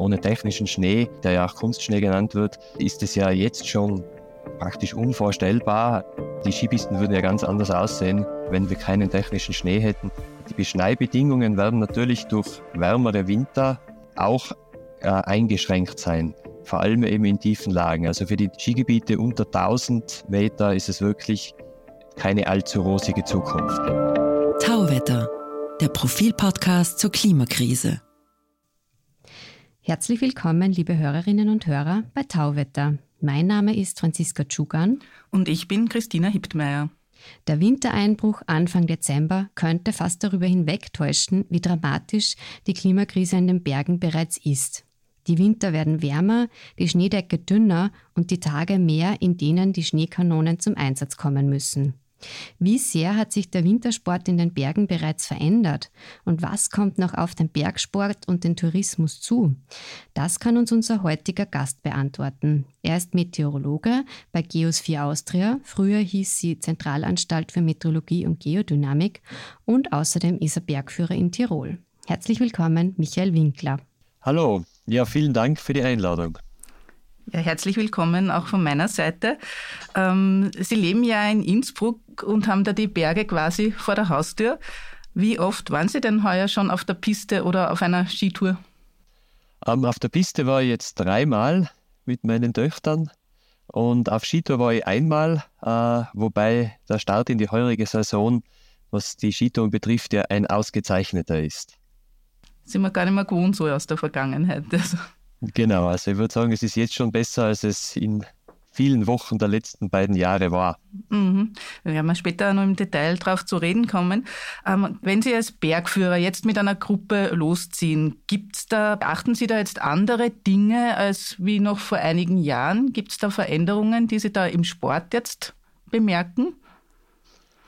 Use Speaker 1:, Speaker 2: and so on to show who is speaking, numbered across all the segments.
Speaker 1: Ohne technischen Schnee, der ja auch Kunstschnee genannt wird, ist es ja jetzt schon praktisch unvorstellbar. Die Skipisten würden ja ganz anders aussehen, wenn wir keinen technischen Schnee hätten. Die Beschneibedingungen werden natürlich durch wärmere Winter auch äh, eingeschränkt sein, vor allem eben in tiefen Lagen. Also für die Skigebiete unter 1000 Meter ist es wirklich keine allzu rosige Zukunft.
Speaker 2: Tauwetter, der Profilpodcast zur Klimakrise.
Speaker 3: Herzlich willkommen, liebe Hörerinnen und Hörer, bei Tauwetter. Mein Name ist Franziska Tschugan.
Speaker 4: Und ich bin Christina Hiptmeier.
Speaker 3: Der Wintereinbruch Anfang Dezember könnte fast darüber hinwegtäuschen, wie dramatisch die Klimakrise in den Bergen bereits ist. Die Winter werden wärmer, die Schneedecke dünner und die Tage mehr, in denen die Schneekanonen zum Einsatz kommen müssen. Wie sehr hat sich der Wintersport in den Bergen bereits verändert? Und was kommt noch auf den Bergsport und den Tourismus zu? Das kann uns unser heutiger Gast beantworten. Er ist Meteorologe bei Geosphere Austria, früher hieß sie Zentralanstalt für Meteorologie und Geodynamik und außerdem ist er Bergführer in Tirol. Herzlich willkommen, Michael Winkler.
Speaker 1: Hallo, ja, vielen Dank für die Einladung.
Speaker 4: Ja, herzlich willkommen auch von meiner Seite. Ähm, Sie leben ja in Innsbruck und haben da die Berge quasi vor der Haustür. Wie oft waren Sie denn heuer schon auf der Piste oder auf einer Skitour?
Speaker 1: Ähm, auf der Piste war ich jetzt dreimal mit meinen Töchtern und auf Skitour war ich einmal, äh, wobei der Start in die heurige Saison, was die Skitour betrifft, ja ein ausgezeichneter ist.
Speaker 4: Sind wir gar nicht mehr gewohnt so aus der Vergangenheit. Also.
Speaker 1: Genau, also ich würde sagen, es ist jetzt schon besser, als es in vielen Wochen der letzten beiden Jahre war.
Speaker 4: Mhm. Wir werden später noch im Detail darauf zu reden kommen. Ähm, wenn Sie als Bergführer jetzt mit einer Gruppe losziehen, gibt's da, beachten Sie da jetzt andere Dinge als wie noch vor einigen Jahren? Gibt es da Veränderungen, die Sie da im Sport jetzt bemerken?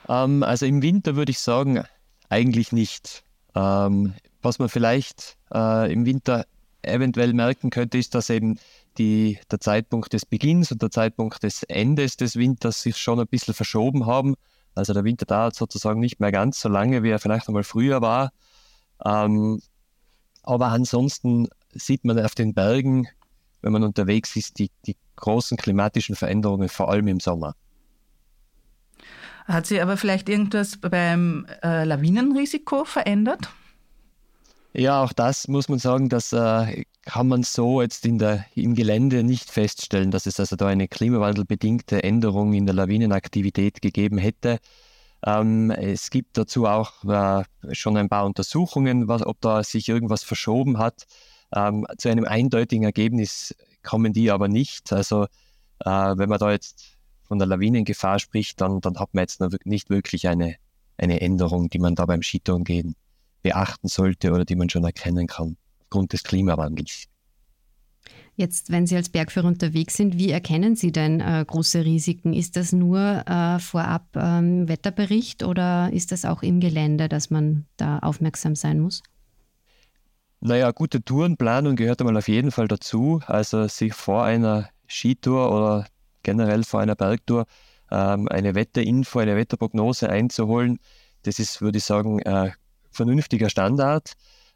Speaker 1: Ähm, also im Winter würde ich sagen, eigentlich nicht. Ähm, was man vielleicht äh, im Winter eventuell merken könnte, ist, dass eben die, der Zeitpunkt des Beginns und der Zeitpunkt des Endes des Winters sich schon ein bisschen verschoben haben. Also der Winter dauert sozusagen nicht mehr ganz so lange, wie er vielleicht einmal früher war. Ähm, aber ansonsten sieht man auf den Bergen, wenn man unterwegs ist, die, die großen klimatischen Veränderungen, vor allem im Sommer.
Speaker 4: Hat sich aber vielleicht irgendwas beim äh, Lawinenrisiko verändert?
Speaker 1: Ja, auch das muss man sagen, das äh, kann man so jetzt in der, im Gelände nicht feststellen, dass es also da eine klimawandelbedingte Änderung in der Lawinenaktivität gegeben hätte. Ähm, es gibt dazu auch äh, schon ein paar Untersuchungen, was, ob da sich irgendwas verschoben hat. Ähm, zu einem eindeutigen Ergebnis kommen die aber nicht. Also äh, wenn man da jetzt von der Lawinengefahr spricht, dann, dann hat man jetzt noch nicht wirklich eine, eine Änderung, die man da beim Skitouren gehen beachten sollte oder die man schon erkennen kann aufgrund des Klimawandels.
Speaker 3: Jetzt, wenn Sie als Bergführer unterwegs sind, wie erkennen Sie denn äh, große Risiken? Ist das nur äh, vorab ähm, Wetterbericht oder ist das auch im Gelände, dass man da aufmerksam sein muss?
Speaker 1: Naja, gute Tourenplanung gehört einmal auf jeden Fall dazu. Also sich vor einer Skitour oder generell vor einer Bergtour ähm, eine Wetterinfo, eine Wetterprognose einzuholen, das ist, würde ich sagen, äh, vernünftiger Standard.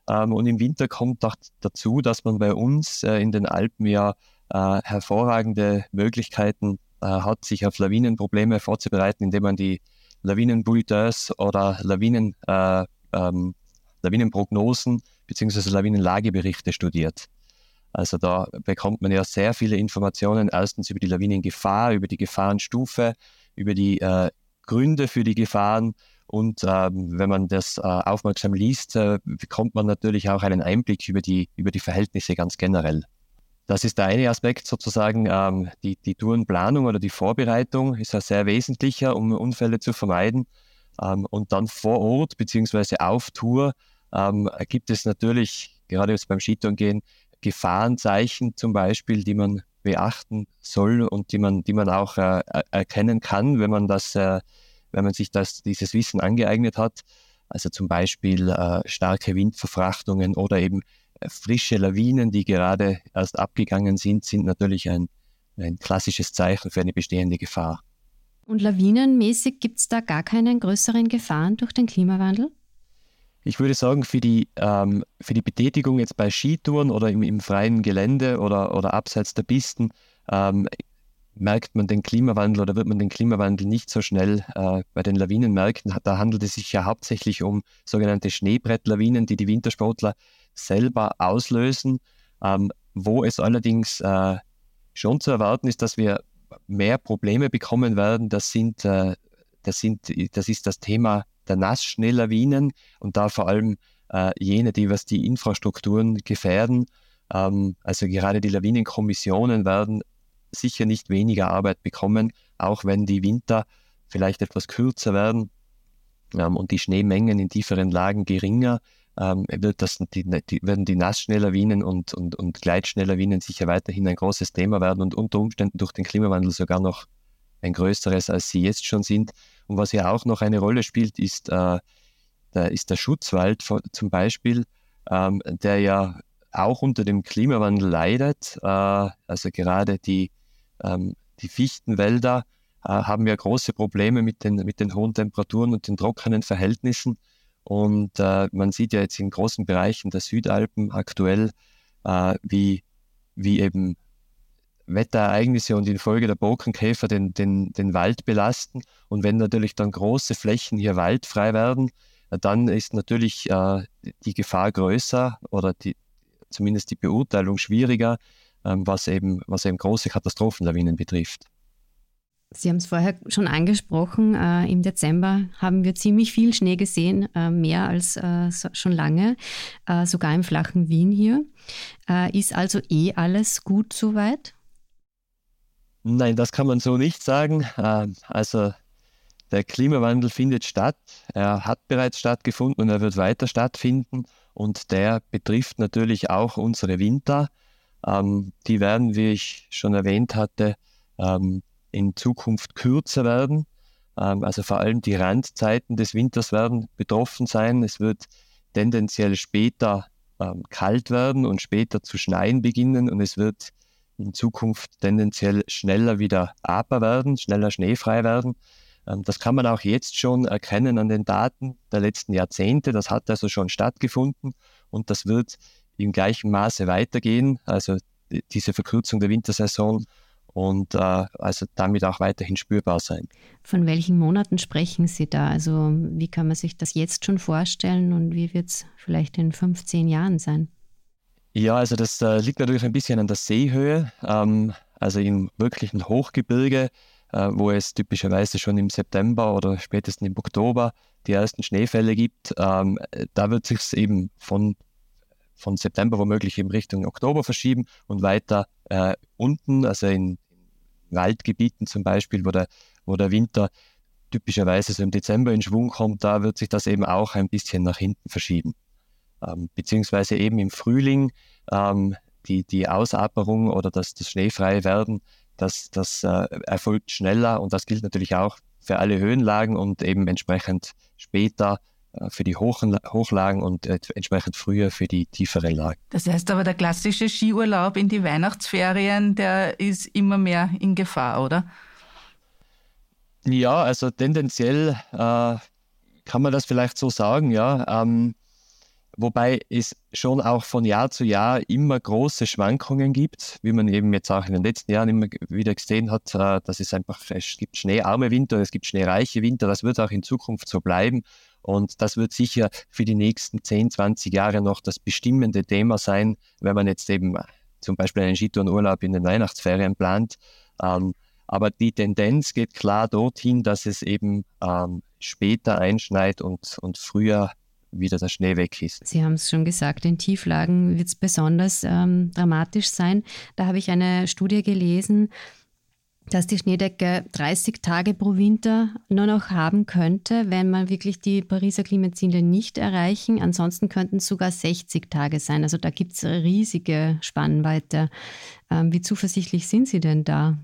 Speaker 1: Ähm, und im Winter kommt auch dazu, dass man bei uns äh, in den Alpen ja äh, hervorragende Möglichkeiten äh, hat, sich auf Lawinenprobleme vorzubereiten, indem man die Lawinenbulletins oder Lawinen, äh, ähm, Lawinenprognosen bzw. Lawinenlageberichte studiert. Also da bekommt man ja sehr viele Informationen, erstens über die Lawinengefahr, über die Gefahrenstufe, über die äh, Gründe für die Gefahren und ähm, wenn man das äh, aufmerksam liest, äh, bekommt man natürlich auch einen Einblick über die, über die Verhältnisse ganz generell. Das ist der eine Aspekt sozusagen, ähm, die, die Tourenplanung oder die Vorbereitung ist ja sehr wesentlicher, um Unfälle zu vermeiden. Ähm, und dann vor Ort beziehungsweise auf Tour ähm, gibt es natürlich, gerade jetzt beim Skitourengehen, Gefahrenzeichen zum Beispiel, die man beachten soll und die man, die man auch äh, erkennen kann, wenn man das äh, wenn man sich das, dieses Wissen angeeignet hat. Also zum Beispiel äh, starke Windverfrachtungen oder eben äh, frische Lawinen, die gerade erst abgegangen sind, sind natürlich ein, ein klassisches Zeichen für eine bestehende Gefahr.
Speaker 3: Und lawinenmäßig gibt es da gar keine größeren Gefahren durch den Klimawandel?
Speaker 1: Ich würde sagen, für die, ähm, für die Betätigung jetzt bei Skitouren oder im, im freien Gelände oder, oder abseits der Pisten ähm, merkt man den Klimawandel oder wird man den Klimawandel nicht so schnell äh, bei den Lawinen merken. Da handelt es sich ja hauptsächlich um sogenannte Schneebrettlawinen, die die Wintersportler selber auslösen. Ähm, wo es allerdings äh, schon zu erwarten ist, dass wir mehr Probleme bekommen werden, das sind, äh, das sind, das ist das Thema der Nassschnelllawinen und da vor allem äh, jene, die was die Infrastrukturen gefährden. Ähm, also gerade die Lawinenkommissionen werden sicher nicht weniger Arbeit bekommen, auch wenn die Winter vielleicht etwas kürzer werden ähm, und die Schneemengen in tieferen Lagen geringer, ähm, wird das, die, die, werden die Nassschnelllawinen und, und, und Gleitschnelllawinen sicher weiterhin ein großes Thema werden und unter Umständen durch den Klimawandel sogar noch ein größeres, als sie jetzt schon sind. Und was ja auch noch eine Rolle spielt, ist, äh, der, ist der Schutzwald zum Beispiel, ähm, der ja auch unter dem Klimawandel leidet. Äh, also gerade die, ähm, die Fichtenwälder äh, haben ja große Probleme mit den, mit den hohen Temperaturen und den trockenen Verhältnissen. Und äh, man sieht ja jetzt in großen Bereichen der Südalpen aktuell, wie, wie eben Wetterereignisse und infolge der Borkenkäfer den, den, den Wald belasten. Und wenn natürlich dann große Flächen hier waldfrei werden, dann ist natürlich äh, die Gefahr größer oder die, zumindest die Beurteilung schwieriger, ähm, was, eben, was eben große Katastrophenlawinen betrifft.
Speaker 3: Sie haben es vorher schon angesprochen, äh, im Dezember haben wir ziemlich viel Schnee gesehen, äh, mehr als äh, so, schon lange, äh, sogar im flachen Wien hier. Äh, ist also eh alles gut soweit?
Speaker 1: Nein, das kann man so nicht sagen. Ähm, also der Klimawandel findet statt, er hat bereits stattgefunden und er wird weiter stattfinden und der betrifft natürlich auch unsere Winter. Ähm, die werden, wie ich schon erwähnt hatte, ähm, in Zukunft kürzer werden. Ähm, also vor allem die Randzeiten des Winters werden betroffen sein. Es wird tendenziell später ähm, kalt werden und später zu schneien beginnen und es wird in Zukunft tendenziell schneller wieder aber werden, schneller schneefrei werden. Ähm, das kann man auch jetzt schon erkennen an den Daten der letzten Jahrzehnte. Das hat also schon stattgefunden und das wird im gleichen Maße weitergehen. Also diese Verkürzung der Wintersaison und äh, also damit auch weiterhin spürbar sein.
Speaker 3: Von welchen Monaten sprechen Sie da? Also wie kann man sich das jetzt schon vorstellen und wie wird es vielleicht in 15 Jahren sein?
Speaker 1: Ja, also das äh, liegt natürlich ein bisschen an der Seehöhe, ähm, also im wirklichen Hochgebirge wo es typischerweise schon im September oder spätestens im Oktober die ersten Schneefälle gibt. Ähm, da wird sich eben von, von September womöglich in Richtung Oktober verschieben und weiter äh, unten, also in Waldgebieten zum Beispiel, wo der, wo der Winter typischerweise so im Dezember in Schwung kommt, da wird sich das eben auch ein bisschen nach hinten verschieben. Ähm, beziehungsweise eben im Frühling ähm, die, die Ausaperung oder das, das schneefreie Werden das, das äh, erfolgt schneller und das gilt natürlich auch für alle Höhenlagen und eben entsprechend später äh, für die Hochen, Hochlagen und äh, entsprechend früher für die tieferen Lagen.
Speaker 4: Das heißt aber, der klassische Skiurlaub in die Weihnachtsferien, der ist immer mehr in Gefahr, oder?
Speaker 1: Ja, also tendenziell äh, kann man das vielleicht so sagen, ja. Ähm, wobei es schon auch von Jahr zu Jahr immer große Schwankungen gibt, wie man eben jetzt auch in den letzten Jahren immer wieder gesehen hat, äh, dass es einfach, es gibt schneearme Winter, es gibt schneereiche Winter, das wird auch in Zukunft so bleiben und das wird sicher für die nächsten 10, 20 Jahre noch das bestimmende Thema sein, wenn man jetzt eben zum Beispiel einen Skitourenurlaub in den Weihnachtsferien plant. Ähm, aber die Tendenz geht klar dorthin, dass es eben ähm, später einschneit und, und früher wieder der Schnee weg ist.
Speaker 3: Sie haben es schon gesagt, in Tieflagen wird es besonders ähm, dramatisch sein. Da habe ich eine Studie gelesen, dass die Schneedecke 30 Tage pro Winter nur noch haben könnte, wenn man wirklich die Pariser Klimaziele nicht erreichen. Ansonsten könnten es sogar 60 Tage sein. Also da gibt es riesige Spannweite. Ähm, wie zuversichtlich sind Sie denn da?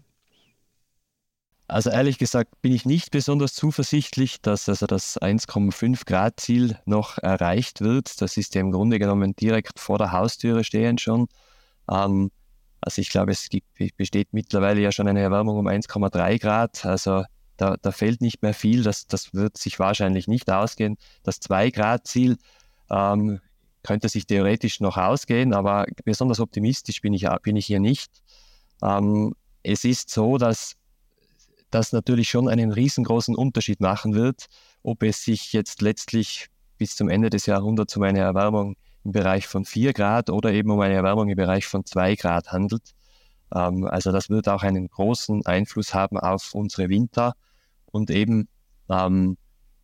Speaker 1: Also ehrlich gesagt bin ich nicht besonders zuversichtlich, dass also das 1,5 Grad Ziel noch erreicht wird. Das ist ja im Grunde genommen direkt vor der Haustüre stehend schon. Ähm, also ich glaube, es gibt, besteht mittlerweile ja schon eine Erwärmung um 1,3 Grad. Also da, da fehlt nicht mehr viel. Das, das wird sich wahrscheinlich nicht ausgehen. Das 2 Grad Ziel ähm, könnte sich theoretisch noch ausgehen, aber besonders optimistisch bin ich, bin ich hier nicht. Ähm, es ist so, dass das natürlich schon einen riesengroßen Unterschied machen wird, ob es sich jetzt letztlich bis zum Ende des Jahrhunderts um eine Erwärmung im Bereich von 4 Grad oder eben um eine Erwärmung im Bereich von 2 Grad handelt. Ähm, also das wird auch einen großen Einfluss haben auf unsere Winter und eben ähm,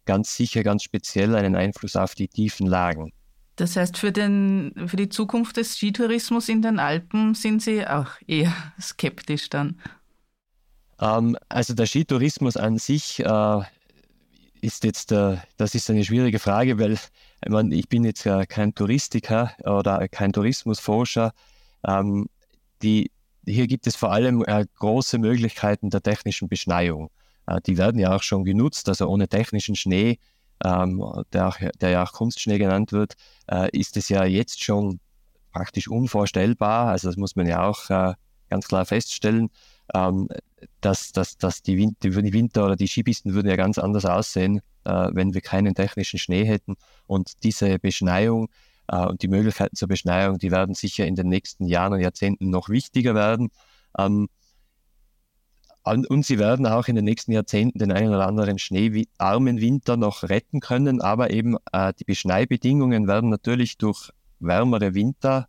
Speaker 1: ganz sicher, ganz speziell einen Einfluss auf die tiefen Lagen.
Speaker 4: Das heißt, für, den, für die Zukunft des Skitourismus in den Alpen sind Sie auch eher skeptisch dann?
Speaker 1: Ähm, also der Skitourismus an sich äh, ist jetzt, äh, das ist eine schwierige Frage, weil ich, meine, ich bin jetzt äh, kein Touristiker oder kein Tourismusforscher. Ähm, die, hier gibt es vor allem äh, große Möglichkeiten der technischen Beschneiung. Äh, die werden ja auch schon genutzt, also ohne technischen Schnee, ähm, der, der ja auch Kunstschnee genannt wird, äh, ist es ja jetzt schon praktisch unvorstellbar. Also das muss man ja auch äh, ganz klar feststellen, ähm, dass, dass, dass die, Winter, die Winter oder die Skipisten würden ja ganz anders aussehen, äh, wenn wir keinen technischen Schnee hätten. Und diese Beschneiung äh, und die Möglichkeiten zur Beschneiung, die werden sicher in den nächsten Jahren und Jahrzehnten noch wichtiger werden. Ähm, und sie werden auch in den nächsten Jahrzehnten den einen oder anderen schneearmen Winter noch retten können, aber eben äh, die Beschneibedingungen werden natürlich durch wärmere Winter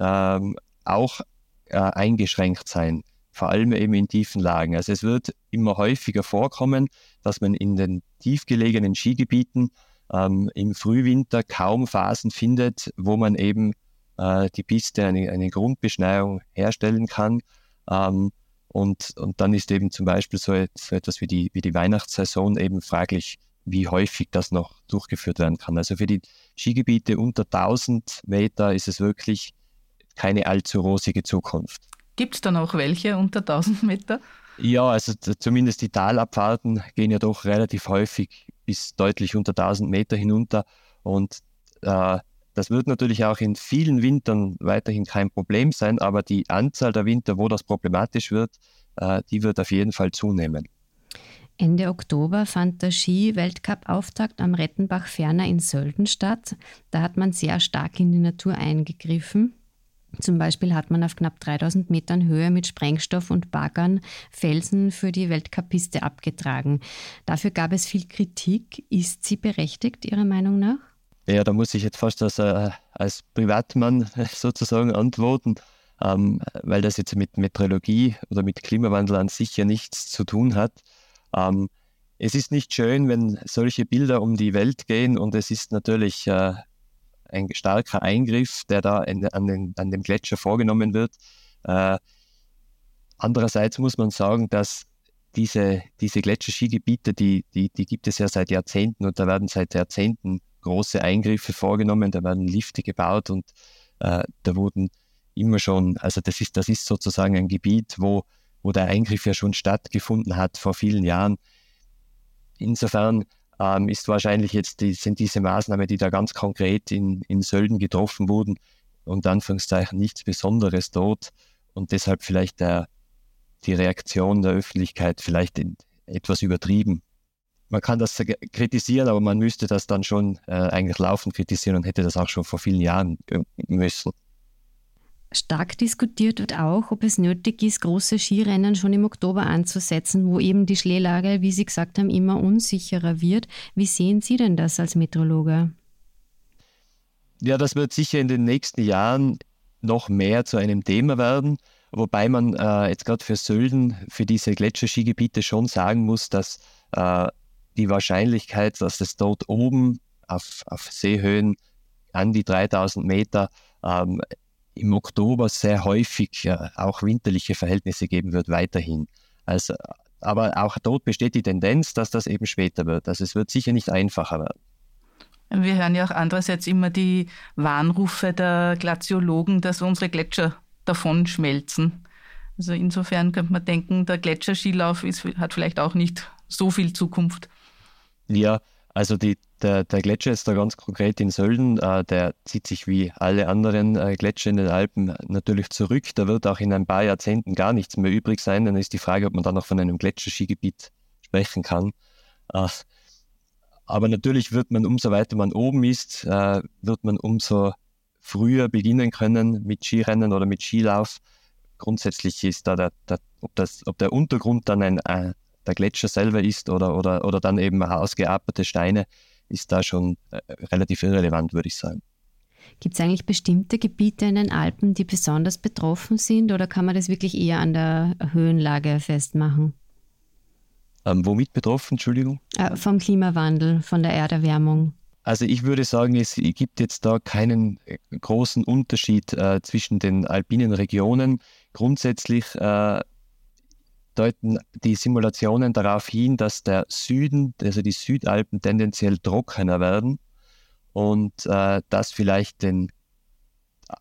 Speaker 1: ähm, auch äh, eingeschränkt sein, vor allem eben in tiefen Lagen. Also es wird immer häufiger vorkommen, dass man in den tiefgelegenen Skigebieten ähm, im Frühwinter kaum Phasen findet, wo man eben äh, die Piste eine, eine Grundbeschneiung herstellen kann. Ähm, und, und dann ist eben zum Beispiel so, etwas wie die, wie die Weihnachtssaison eben fraglich, wie häufig das noch durchgeführt werden kann. Also für die Skigebiete unter 1000 Meter ist es wirklich keine allzu rosige Zukunft.
Speaker 4: Gibt es dann auch welche unter 1000 Meter?
Speaker 1: Ja, also zumindest die Talabfahrten gehen ja doch relativ häufig bis deutlich unter 1000 Meter hinunter. Und äh, das wird natürlich auch in vielen Wintern weiterhin kein Problem sein, aber die Anzahl der Winter, wo das problematisch wird, äh, die wird auf jeden Fall zunehmen.
Speaker 3: Ende Oktober fand der Ski-Weltcup-Auftakt am Rettenbach Ferner in Sölden statt. Da hat man sehr stark in die Natur eingegriffen. Zum Beispiel hat man auf knapp 3000 Metern Höhe mit Sprengstoff und Baggern Felsen für die Weltcup-Piste abgetragen. Dafür gab es viel Kritik. Ist sie berechtigt, Ihrer Meinung nach?
Speaker 1: Ja, da muss ich jetzt fast als, äh, als Privatmann sozusagen antworten, ähm, weil das jetzt mit Meteorologie oder mit Klimawandel an sich ja nichts zu tun hat. Ähm, es ist nicht schön, wenn solche Bilder um die Welt gehen und es ist natürlich äh, ein starker Eingriff, der da in, an, den, an, dem Gletscher vorgenommen wird. Äh, andererseits muss man sagen, dass diese, diese Gletscherskigebiete, die, die, die gibt es ja seit Jahrzehnten und da werden seit Jahrzehnten große Eingriffe vorgenommen, da werden Lifte gebaut und äh, da wurden immer schon, also das ist, das ist sozusagen ein Gebiet, wo, wo der Eingriff ja schon stattgefunden hat vor vielen Jahren. Insofern ähm, ist wahrscheinlich jetzt die, sind diese Maßnahmen, die da ganz konkret in, in Sölden getroffen wurden, unter Anführungszeichen nichts Besonderes dort und deshalb vielleicht der, die Reaktion der Öffentlichkeit vielleicht in, etwas übertrieben man kann das kritisieren, aber man müsste das dann schon äh, eigentlich laufend kritisieren und hätte das auch schon vor vielen Jahren müssen.
Speaker 3: Stark diskutiert wird auch, ob es nötig ist, große Skirennen schon im Oktober anzusetzen, wo eben die Schneelage, wie Sie gesagt haben, immer unsicherer wird. Wie sehen Sie denn das als Meteorologe?
Speaker 1: Ja, das wird sicher in den nächsten Jahren noch mehr zu einem Thema werden, wobei man äh, jetzt gerade für Sölden, für diese Gletscherskigebiete schon sagen muss, dass äh, die Wahrscheinlichkeit, dass es dort oben auf, auf Seehöhen an die 3000 Meter ähm, im Oktober sehr häufig äh, auch winterliche Verhältnisse geben wird, weiterhin. Also, aber auch dort besteht die Tendenz, dass das eben später wird. Also es wird sicher nicht einfacher werden.
Speaker 4: Wir hören ja auch andererseits immer die Warnrufe der Glaziologen, dass unsere Gletscher davon schmelzen. Also insofern könnte man denken, der Gletscherskilauf ist, hat vielleicht auch nicht so viel Zukunft.
Speaker 1: Ja, also die, der, der Gletscher ist da ganz konkret in Sölden. Äh, der zieht sich wie alle anderen äh, Gletscher in den Alpen natürlich zurück. Da wird auch in ein paar Jahrzehnten gar nichts mehr übrig sein. Dann ist die Frage, ob man da noch von einem Gletscherskigebiet sprechen kann. Äh, aber natürlich wird man, umso weiter man oben ist, äh, wird man umso früher beginnen können mit Skirennen oder mit Skilauf. Grundsätzlich ist da der, der ob, das, ob der Untergrund dann ein, äh, der Gletscher selber ist oder, oder, oder dann eben ausgeartete Steine, ist da schon äh, relativ irrelevant, würde ich sagen.
Speaker 3: Gibt es eigentlich bestimmte Gebiete in den Alpen, die besonders betroffen sind oder kann man das wirklich eher an der Höhenlage festmachen?
Speaker 1: Ähm, womit betroffen, Entschuldigung?
Speaker 3: Äh, vom Klimawandel, von der Erderwärmung.
Speaker 1: Also ich würde sagen, es gibt jetzt da keinen äh, großen Unterschied äh, zwischen den alpinen Regionen. Grundsätzlich äh, deuten die Simulationen darauf hin, dass der Süden, also die Südalpen tendenziell trockener werden und äh, das vielleicht den,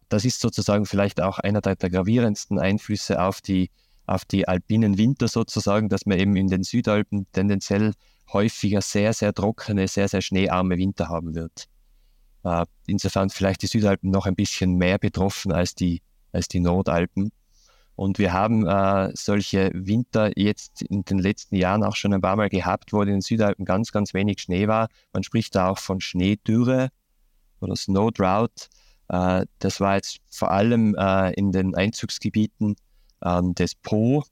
Speaker 1: das ist sozusagen vielleicht auch einer der, der gravierendsten Einflüsse auf die, auf die alpinen Winter sozusagen, dass man eben in den Südalpen tendenziell häufiger sehr, sehr trockene, sehr, sehr schneearme Winter haben wird. Äh, insofern vielleicht die Südalpen noch ein bisschen mehr betroffen als die, als die Nordalpen. Und wir haben äh, solche Winter jetzt in den letzten Jahren auch schon ein paar Mal gehabt, wo in den Südalpen ganz, ganz wenig Schnee war. Man spricht da auch von Schneedürre oder Snow Drought. Äh, das war jetzt vor allem äh, in den Einzugsgebieten ähm, des Po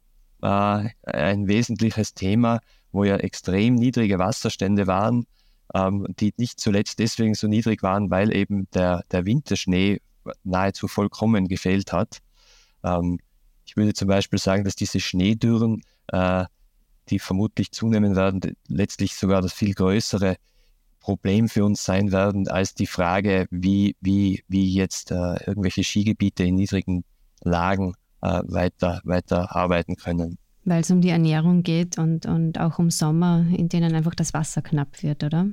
Speaker 1: äh, ein wesentliches Thema, wo ja extrem niedrige Wasserstände waren, ähm, die nicht zuletzt deswegen so niedrig waren, weil eben der, der Winterschnee nahezu vollkommen gefehlt hat. Ich würde zum Beispiel sagen, dass diese Schneedürren, äh, die vermutlich zunehmen werden, letztlich sogar das viel größere Problem für uns sein werden, als die Frage, wie, wie, wie jetzt äh, irgendwelche Skigebiete in niedrigen Lagen äh, weiter, weiter arbeiten können.
Speaker 3: Weil es um die Ernährung geht und, und auch um Sommer, in denen einfach das Wasser knapp wird, oder?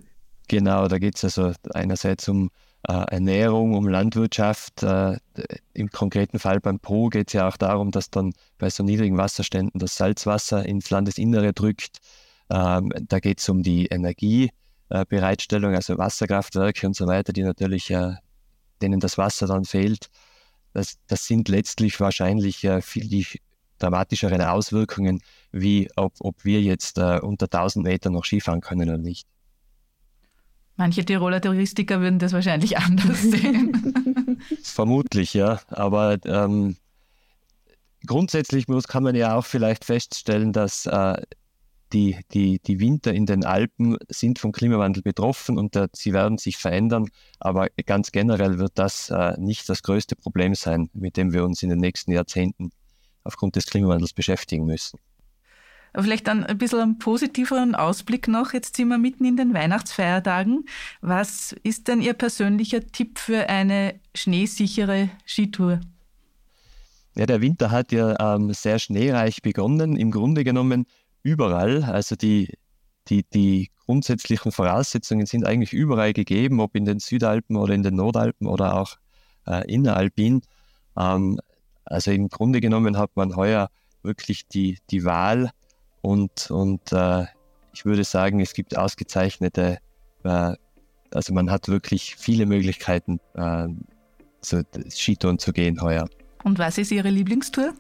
Speaker 1: Genau, da geht es also einerseits um Ernährung, um Landwirtschaft. Äh, Im konkreten Fall beim Po geht es ja auch darum, dass dann bei so niedrigen Wasserständen das Salzwasser ins Landesinnere drückt. Ähm, da geht es um die Energiebereitstellung, also Wasserkraftwerke und so weiter, die natürlich, äh, denen das Wasser dann fehlt. Das, das sind letztlich wahrscheinlich äh, viel dramatischeren Auswirkungen, wie ob, ob wir jetzt äh, unter 1000 Metern noch Skifahren können oder nicht.
Speaker 4: Manche Tiroler Touristiker würden das wahrscheinlich anders sehen.
Speaker 1: Vermutlich, ja. Aber ähm, grundsätzlich muss, kann man ja auch vielleicht feststellen, dass äh, die, die, die Winter in den Alpen sind vom Klimawandel betroffen und äh, sie werden sich verändern. Aber ganz generell wird das äh, nicht das größte Problem sein, mit dem wir uns in den nächsten Jahrzehnten aufgrund des Klimawandels beschäftigen müssen.
Speaker 4: Vielleicht dann ein bisschen einen positiveren Ausblick noch. Jetzt sind wir mitten in den Weihnachtsfeiertagen. Was ist denn Ihr persönlicher Tipp für eine schneesichere Skitour?
Speaker 1: Ja, der Winter hat ja ähm, sehr schneereich begonnen. Im Grunde genommen überall. Also die, die, die grundsätzlichen Voraussetzungen sind eigentlich überall gegeben, ob in den Südalpen oder in den Nordalpen oder auch äh, inneralpin. Ähm, also im Grunde genommen hat man heuer wirklich die, die Wahl und, und äh, ich würde sagen, es gibt ausgezeichnete, äh, also man hat wirklich viele Möglichkeiten, äh, zu Skitouren zu gehen heuer.
Speaker 4: Und was ist Ihre Lieblingstour?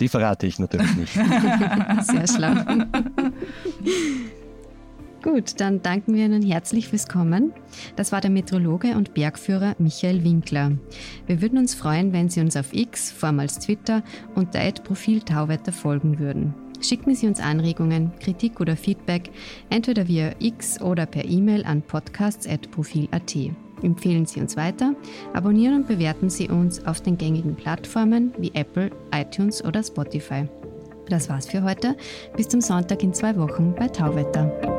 Speaker 1: Die verrate ich natürlich nicht.
Speaker 3: Sehr schlau. Gut, dann danken wir Ihnen herzlich fürs Kommen. Das war der Meteorologe und Bergführer Michael Winkler. Wir würden uns freuen, wenn Sie uns auf X, vormals Twitter, unter Profil Tauwetter folgen würden. Schicken Sie uns Anregungen, Kritik oder Feedback entweder via X oder per E-Mail an podcasts.profil.at. Empfehlen Sie uns weiter, abonnieren und bewerten Sie uns auf den gängigen Plattformen wie Apple, iTunes oder Spotify. Das war's für heute. Bis zum Sonntag in zwei Wochen bei Tauwetter.